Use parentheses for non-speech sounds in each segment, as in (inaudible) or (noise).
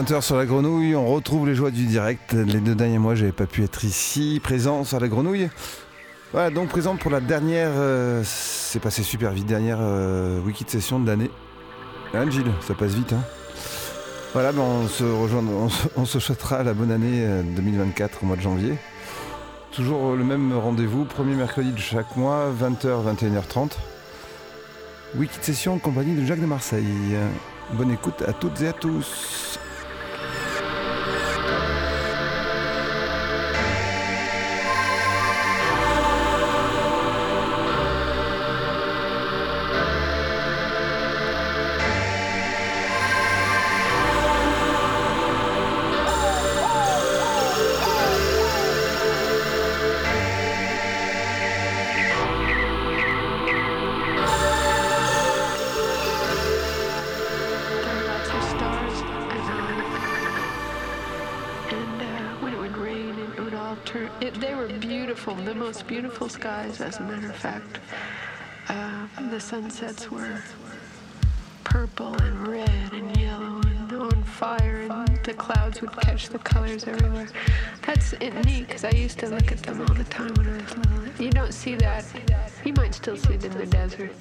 20h sur la grenouille, on retrouve les joies du direct. Les deux derniers mois, j'avais pas pu être ici, présent sur la grenouille. Voilà, donc présent pour la dernière, euh, c'est passé super vite, dernière euh, wiki de session de l'année. Hein Gilles, ça passe vite hein Voilà, ben on se rejoint, on se, souhaitera la bonne année 2024 au mois de janvier. Toujours le même rendez-vous, premier mercredi de chaque mois, 20h, 21h30. Wiki de session en compagnie de Jacques de Marseille. Bonne écoute à toutes et à tous. Beautiful skies, as a matter of fact. Uh, the sunsets were purple and red and yellow and on fire, and the clouds would catch the colors everywhere. That's neat because I used to look at them all the time when I was little. You don't see that. You might still see it in the desert.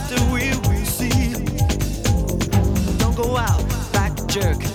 after we we see. Don't go out back jerk.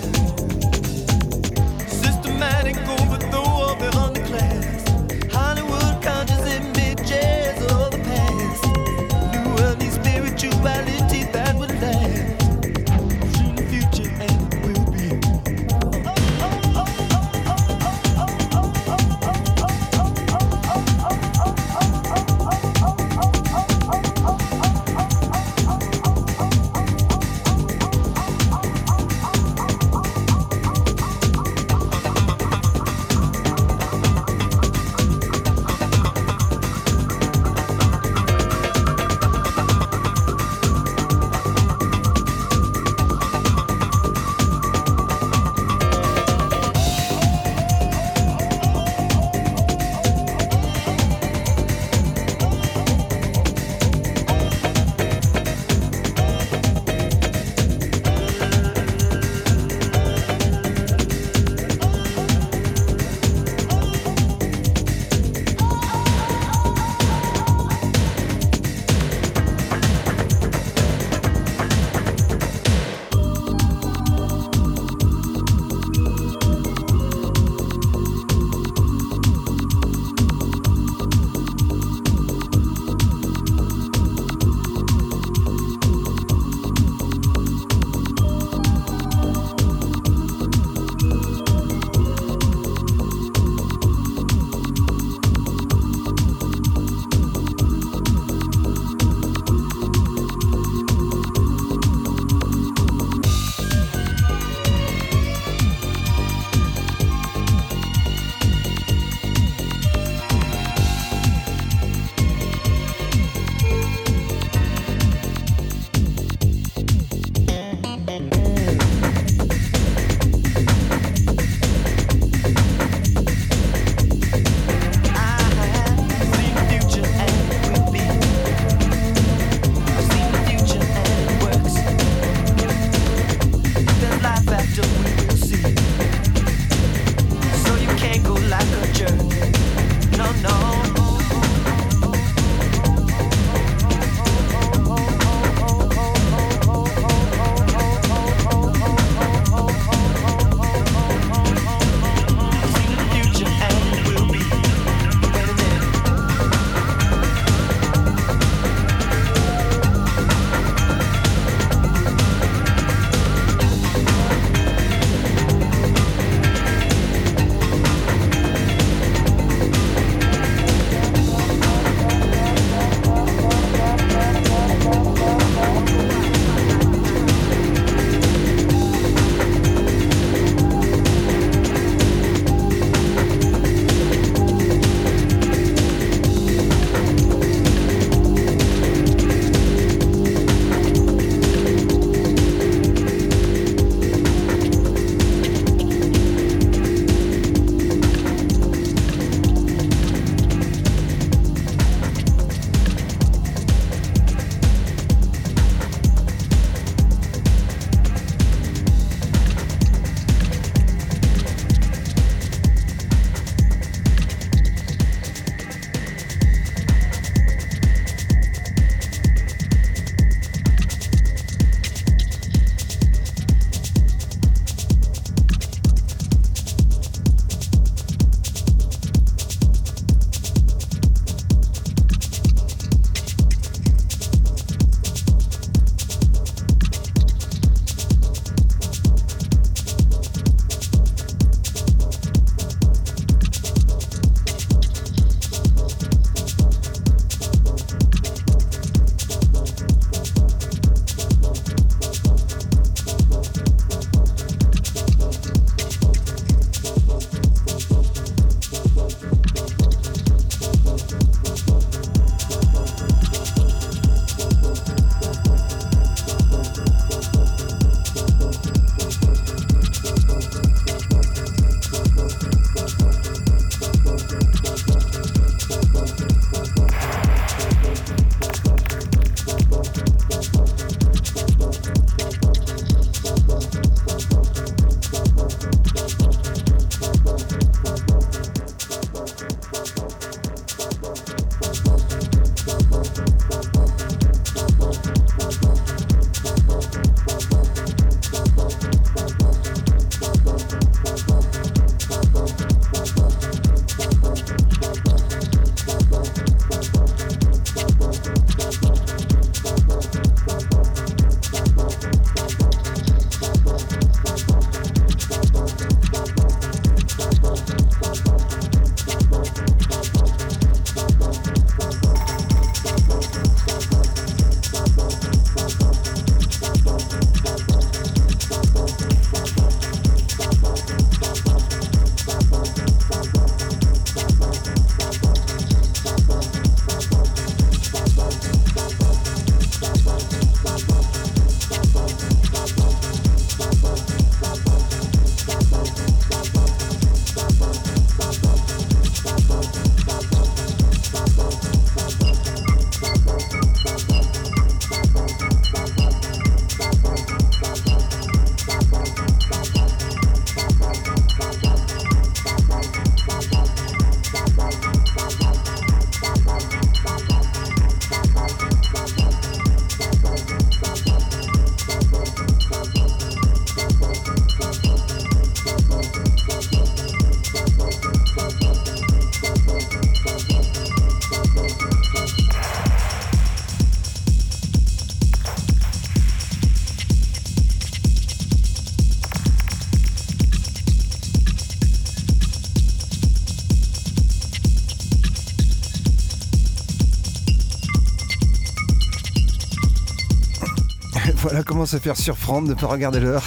Se faire surprendre de ne pas regarder l'heure.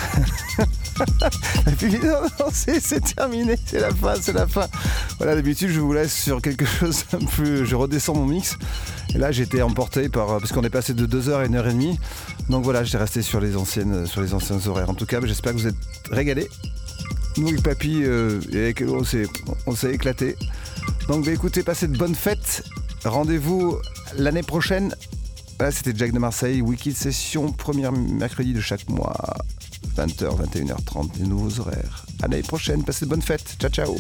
(laughs) Et puis c'est terminé, c'est la fin, c'est la fin. Voilà, d'habitude je vous laisse sur quelque chose un peu. Je redescends mon mix. Et là été emporté par. Parce qu'on est passé de 2h à 1h30. Donc voilà, j'ai resté sur les anciennes sur les anciens horaires. En tout cas, j'espère que vous êtes régalés. Nous avec Papy euh, on s'est- éclaté. Donc bah, écoutez, passez de bonnes fêtes. Rendez-vous l'année prochaine. C'était Jack de Marseille, Wiki Session, premier mercredi de chaque mois, 20h, 21h30, des nouveaux horaires. À l'année prochaine, passez de bonnes fêtes. Ciao, ciao.